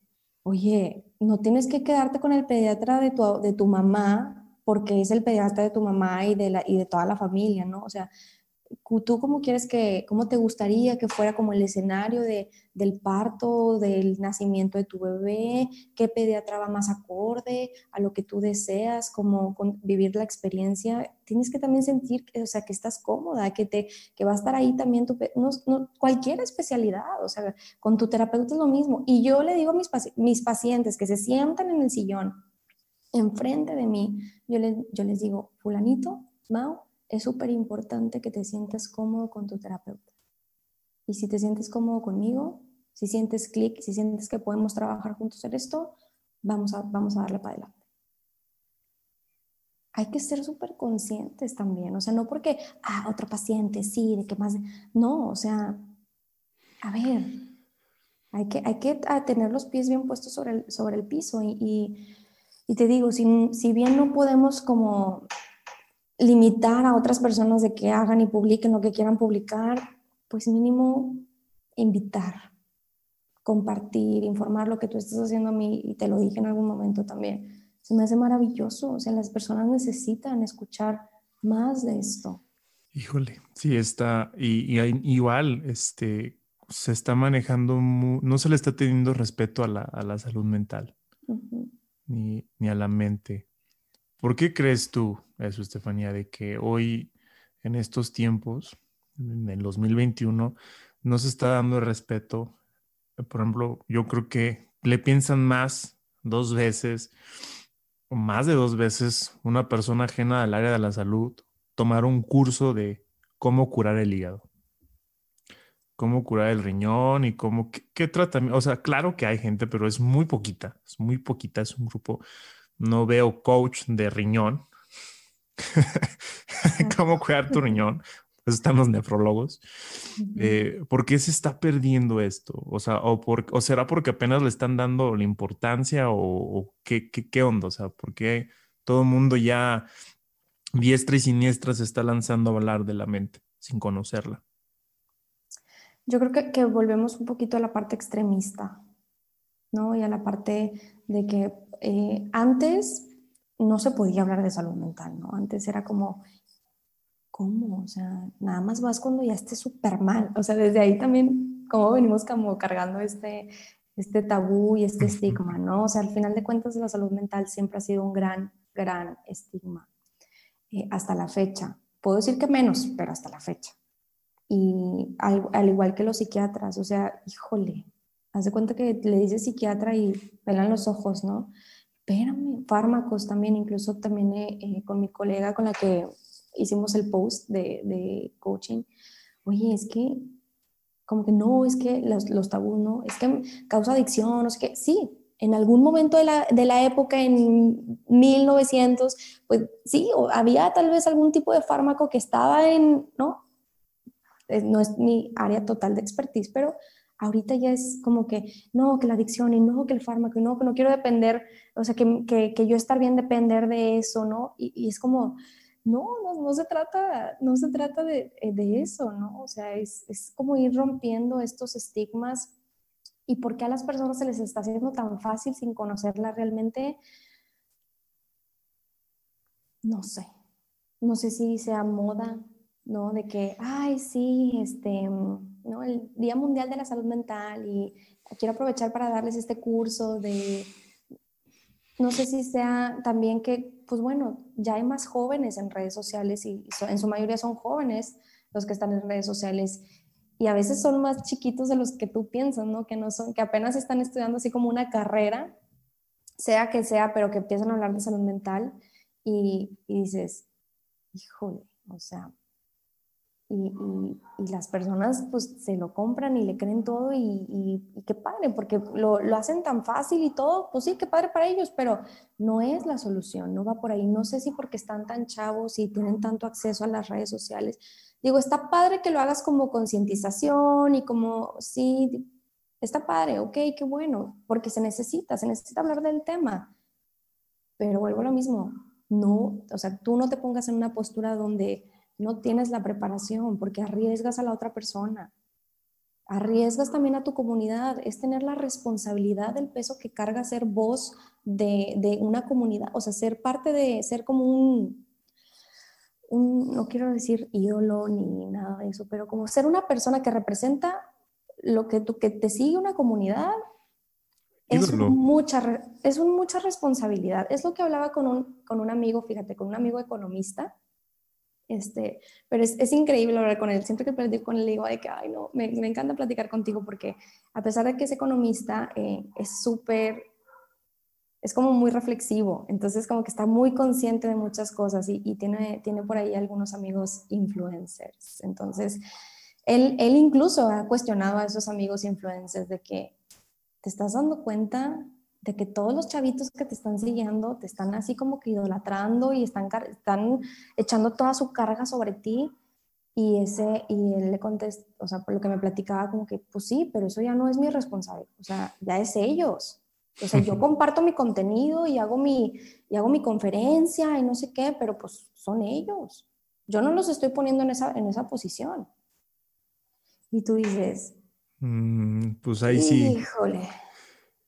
oye, no tienes que quedarte con el pediatra de tu, de tu mamá porque es el pediatra de tu mamá y de, la, y de toda la familia, ¿no? O sea, ¿Tú cómo quieres que, cómo te gustaría que fuera como el escenario de, del parto, del nacimiento de tu bebé? ¿Qué pediatra va más acorde a lo que tú deseas, como vivir la experiencia? Tienes que también sentir, o sea, que estás cómoda, que, te, que va a estar ahí también tu, no, cualquier especialidad, o sea, con tu terapeuta es lo mismo. Y yo le digo a mis, mis pacientes que se sientan en el sillón enfrente de mí, yo, yo les digo, fulanito, Mau, es súper importante que te sientas cómodo con tu terapeuta. Y si te sientes cómodo conmigo, si sientes clic, si sientes que podemos trabajar juntos en esto, vamos a, vamos a darle para adelante. Hay que ser súper conscientes también, o sea, no porque, ah, otro paciente, sí, de qué más, no, o sea, a ver, hay que, hay que tener los pies bien puestos sobre el, sobre el piso y, y, te digo, si, si bien no podemos como limitar a otras personas de que hagan y publiquen lo que quieran publicar, pues mínimo invitar, compartir, informar lo que tú estás haciendo a mí y te lo dije en algún momento también. Se me hace maravilloso, o sea, las personas necesitan escuchar más de esto. Híjole, sí está, y, igual, este, se está manejando, no se le está teniendo respeto a la, a la salud mental, ni, ni a la mente. ¿Por qué crees tú eso, Estefanía, de que hoy en estos tiempos, en el 2021, no se está dando el respeto. Por ejemplo, yo creo que le piensan más dos veces o más de dos veces una persona ajena al área de la salud tomar un curso de cómo curar el hígado, cómo curar el riñón y cómo, qué, qué. O sea, claro que hay gente, pero es muy poquita, es muy poquita, es un grupo. No veo coach de riñón. cómo cuidar tu riñón. Pues están los nefrólogos. Eh, ¿Por qué se está perdiendo esto? O sea, o, por, o será porque apenas le están dando la importancia o, qué, qué, qué, onda? O sea, ¿por qué todo el mundo ya diestra y siniestra se está lanzando a hablar de la mente sin conocerla? Yo creo que, que volvemos un poquito a la parte extremista, ¿no? Y a la parte de que eh, antes no se podía hablar de salud mental, ¿no? Antes era como, ¿cómo? O sea, nada más vas cuando ya estés súper mal. O sea, desde ahí también, como venimos como cargando este, este tabú y este estigma, ¿no? O sea, al final de cuentas la salud mental siempre ha sido un gran, gran estigma. Eh, hasta la fecha. Puedo decir que menos, pero hasta la fecha. Y al, al, igual que los psiquiatras, o sea, híjole, haz de cuenta que le dices psiquiatra y pelan los ojos, ¿no? Espérame, fármacos también, incluso también eh, eh con mi colega con la que hicimos el post de, de, coaching, oye, es que, como que no, es que los, los tabús, no, es que causa adicción, no sé qué, sí, en algún momento de la, de la, época, en 1900, pues sí, había tal vez algún tipo de fármaco que estaba en, ¿no? No es mi área total de expertise, pero ahorita ya es como que, no, que la adicción y no, que el fármaco y no, que no quiero depender, o sea, que, que, que yo estar bien depender de eso, ¿no? Y, es como, no, no, no, se trata, no se trata de, eh, de eso, ¿no? O sea, es, es, como ir rompiendo estos estigmas y por qué a las personas se les está haciendo tan fácil sin conocerla realmente. No sé, no sé si sea moda, ¿no? De que, ay, sí, este, ¿no? El Día Mundial de la Salud Mental y quiero aprovechar para darles este curso de no sé si sea también que, pues bueno, ya hay más jóvenes en redes sociales y en su mayoría son jóvenes los que están en redes sociales y a veces son más chiquitos de los que tú piensas, ¿no? Que no son, que apenas están estudiando así como una carrera, sea que sea, pero que empiezan a hablar de salud mental y, y dices, híjole, o sea, y, las personas pues se lo compran y le creen todo y, qué padre, porque lo, lo, hacen tan fácil y todo, pues sí, qué padre para ellos, pero no es la solución, no va por ahí. No sé si porque están tan chavos y tienen tanto acceso a las redes sociales. Digo, está padre que lo hagas como concientización y como, sí, está padre, ok, qué bueno, porque se necesita, se necesita hablar del tema. Pero vuelvo a lo mismo, no, o sea, tú no te pongas en una postura donde no tienes la preparación porque arriesgas a la otra persona. Arriesgas también a tu comunidad, es tener la responsabilidad del peso que carga ser voz de, una comunidad, o sea, ser parte de, ser como un, un, no quiero decir ídolo ni nada de eso, pero como ser una persona que representa lo que, tú, que te sigue una comunidad, es mucha, es mucha responsabilidad. Es lo que hablaba con un, con un amigo, fíjate, con un amigo economista, este, pero es, es, increíble hablar con él. Siempre que platico con él, digo, de que, ay, no, me, encanta platicar contigo porque a pesar de que es economista, eh, es súper, es como muy reflexivo. Entonces, como que está muy consciente de muchas cosas y, y, tiene, tiene por ahí algunos amigos influencers. Entonces, él, él incluso ha cuestionado a esos amigos influencers de que te estás dando cuenta de que todos los chavitos que te están siguiendo te están así como que idolatrando y están, están echando toda su carga sobre ti. Y, ese, y él le contestó, o sea, por lo que me platicaba, como que, pues sí, pero eso ya no es mi responsabilidad, o sea, ya es ellos. O sea, yo comparto mi contenido y hago mi, y hago mi conferencia y no sé qué, pero pues son ellos. Yo no los estoy poniendo en esa, en esa posición. Y tú dices, mm, pues ahí sí. Híjole.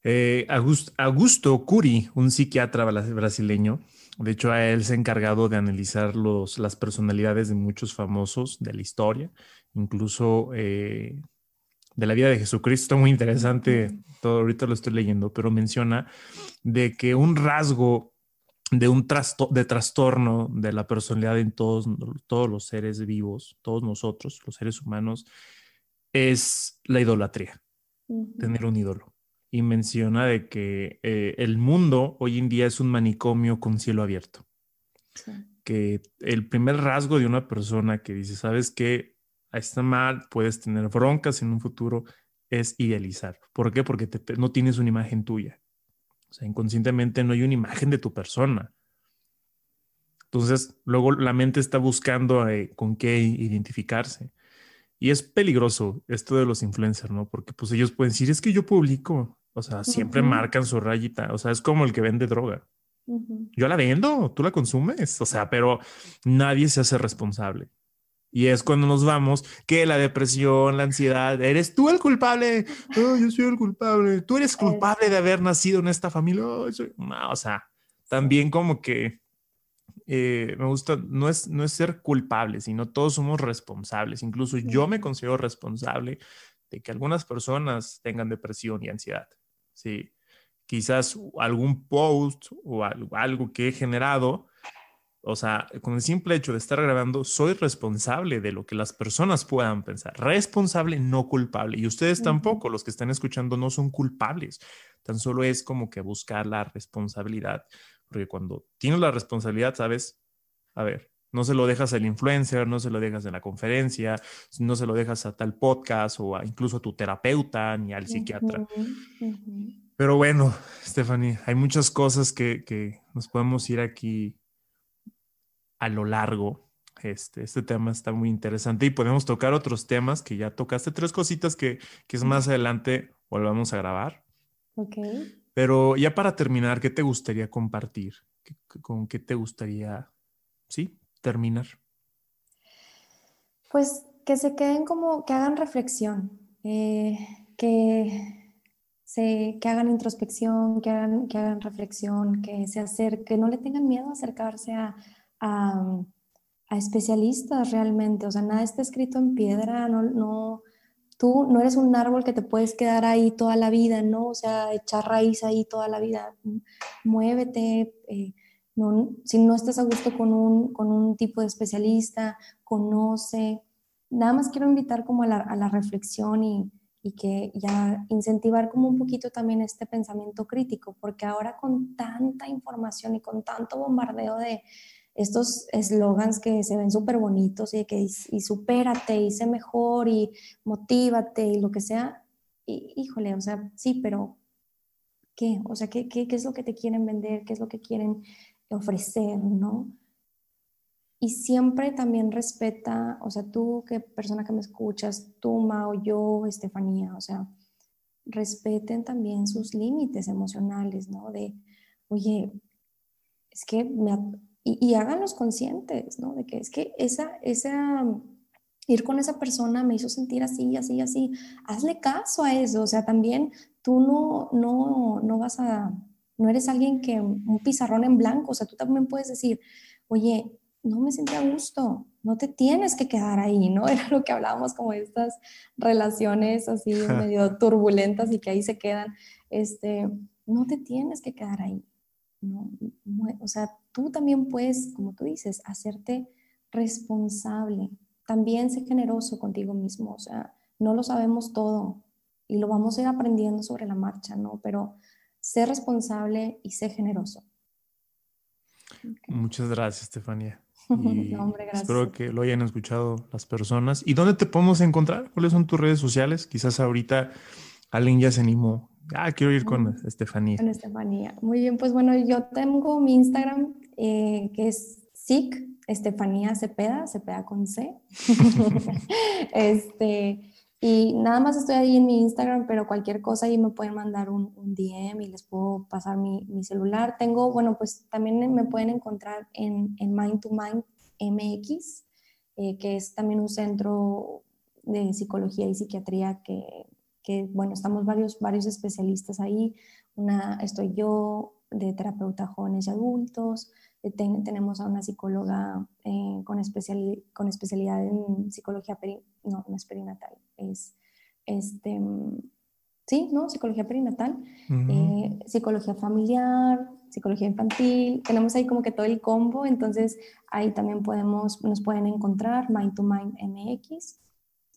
Eh, Augusto, Curi, un psiquiatra brasileño, de hecho a él se ha encargado de analizar los, las personalidades de muchos famosos de la historia, incluso eh, de la vida de Jesucristo, muy interesante, todo ahorita lo estoy leyendo, pero menciona de que un rasgo de un de trastorno de la personalidad en todos, todos los seres vivos, todos nosotros, los seres humanos, es la idolatría, tener un ídolo. Y menciona de que eh, el mundo hoy en día es un manicomio con cielo abierto. Que el primer rasgo de una persona que dice, sabes que está mal, puedes tener broncas en un futuro, es idealizar. ¿Por qué? Porque no tienes una imagen tuya. O sea, inconscientemente no hay una imagen de tu persona. Entonces, luego la mente está buscando eh, con qué identificarse. Y es peligroso esto de los influencers, ¿no? Porque pues ellos pueden decir, es que yo publico, o sea, siempre marcan su rayita, o sea, es como el que vende droga. Yo la vendo, tú la consumes, o sea, pero nadie se hace responsable. Y es cuando nos vamos que la depresión, la ansiedad, eres tú el culpable. yo soy el culpable. Tú eres culpable de haber nacido en esta familia. o sea, también como que eh, me gusta, no es, no es ser culpable, sino todos somos responsables. Incluso yo me considero responsable de que algunas personas tengan depresión y ansiedad. Sí, quizás algún post o algo, que he generado o sea, con el simple hecho de estar grabando, soy responsable de lo que las personas puedan pensar. Responsable, no culpable. Y ustedes tampoco, los que están escuchando, no son culpables. Tan solo es como que buscar la responsabilidad. Porque cuando tienes la responsabilidad, sabes, a ver, no se lo dejas al influencer, no se lo dejas en la conferencia, no se lo dejas a tal podcast o incluso a tu terapeuta ni al psiquiatra. Pero bueno, Stephanie, hay muchas cosas que, que nos podemos ir aquí a lo largo. Este, este tema está muy interesante y podemos tocar otros temas que ya tocaste, tres cositas que, que es más adelante volvamos a grabar. Ok. Pero ya para terminar, ¿qué te gustaría compartir? ¿Con qué te gustaría, sí, terminar? Pues que se queden como, que hagan reflexión, eh, que, se, que hagan introspección, que hagan, que hagan reflexión, que se acerquen, que no le tengan miedo a acercarse a, a, especialistas realmente, o sea, nada está escrito en piedra, no, no, tú no eres un árbol que te puedes quedar ahí toda la vida, ¿no? O sea, echar raíz ahí toda la vida, muévete, eh, no, si no estás a gusto con un, con un tipo de especialista, conoce. Nada más quiero invitar como a la, a la reflexión y, y que ya incentivar como un poquito también este pensamiento crítico, porque ahora con tanta información y con tanto bombardeo de, estos eslogans que se ven súper bonitos y que y, supérate y sé mejor y motívate y lo que sea, y, híjole, o sea, sí, pero ¿qué? O sea, ¿qué, ¿qué, qué, es lo que te quieren vender? ¿Qué es lo que quieren ofrecer? ¿No? Y siempre también respeta, o sea, tú, que persona que me escuchas, tú, Mao, yo, Estefanía, o sea, respeten también sus límites emocionales, ¿no? De, oye, es que me, y, háganlos conscientes, ¿no? De que es que esa, esa, ir con esa persona me hizo sentir así, así, así. Hazle caso a eso, o sea, también tú no, no, no vas a, no eres alguien que, un pizarrón en blanco, o sea, tú también puedes decir, oye, no me sentí a gusto, no te tienes que quedar ahí, ¿no? Era lo que hablábamos como de estas relaciones así medio turbulentas y que ahí se quedan, este, no te tienes que quedar ahí, ¿no? O sea, tú también puedes, como tú dices, hacerte responsable. También sé generoso contigo mismo, o sea, no lo sabemos todo y lo vamos a ir aprendiendo sobre la marcha, ¿no? Pero sé responsable y sé generoso. Muchas gracias, Estefanía. Espero que lo hayan escuchado las personas. ¿Y dónde te podemos encontrar? ¿Cuáles son tus redes sociales? Quizás ahorita alguien ya se animó Ah, quiero ir con Estefanía. Con Estefanía. Muy bien, pues bueno, yo tengo mi Instagram eh, que es SIC, Estefanía Cepeda, Cepeda con C. este, y nada más estoy ahí en mi Instagram, pero cualquier cosa ahí me pueden mandar un, DM y les puedo pasar mi, mi, celular. Tengo, bueno, pues también me pueden encontrar en, en Mind to Mind MX, eh, que es también un centro de psicología y psiquiatría que que bueno, estamos varios, varios especialistas ahí. Una, estoy yo de terapeuta jóvenes y adultos, eh, tenemos a una psicóloga eh, con, especial, con especialidad en psicología, no, no es perinatal, es este, sí, ¿no? Psicología perinatal, eh, psicología familiar, psicología infantil, tenemos ahí como que todo el combo, entonces ahí también podemos, nos pueden encontrar Mind to Mind MX.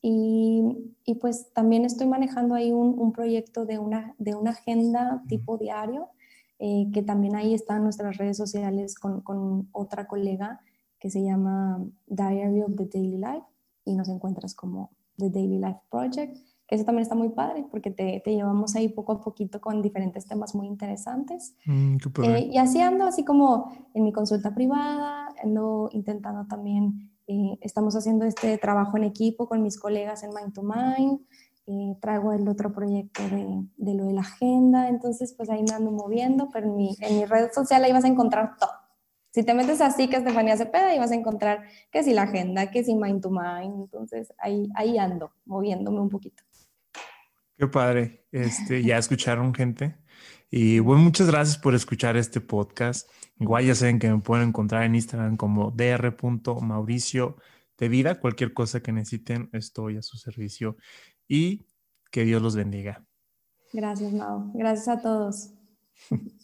Y, y pues también estoy manejando ahí un, un, proyecto de una, de una agenda tipo diario, eh, que también ahí están nuestras redes sociales con, con otra colega que se llama Diary of the Daily Life y nos encuentras como The Daily Life Project que eso también está muy padre porque te, te, llevamos ahí poco a poquito con diferentes temas muy interesantes. Mm, eh, y así ando, así como en mi consulta privada, ando intentando también, eh, estamos haciendo este trabajo en equipo con mis colegas en Mind to Mind, eh, traigo el otro proyecto de, de, lo de la agenda, entonces pues ahí me ando moviendo, pero en mi, en mi red social ahí vas a encontrar todo. Si te metes así que Estefanía Cepeda, ahí vas a encontrar que si la agenda, que si Mind to Mind, entonces ahí, ahí ando, moviéndome un poquito. Qué padre. Este, ya escucharon gente. Y bueno, muchas gracias por escuchar este podcast. Igual ya saben que me pueden encontrar en Instagram como dr.mauricio de vida. Cualquier cosa que necesiten, estoy a su servicio. Y que Dios los bendiga. Gracias, Mau. Gracias a todos.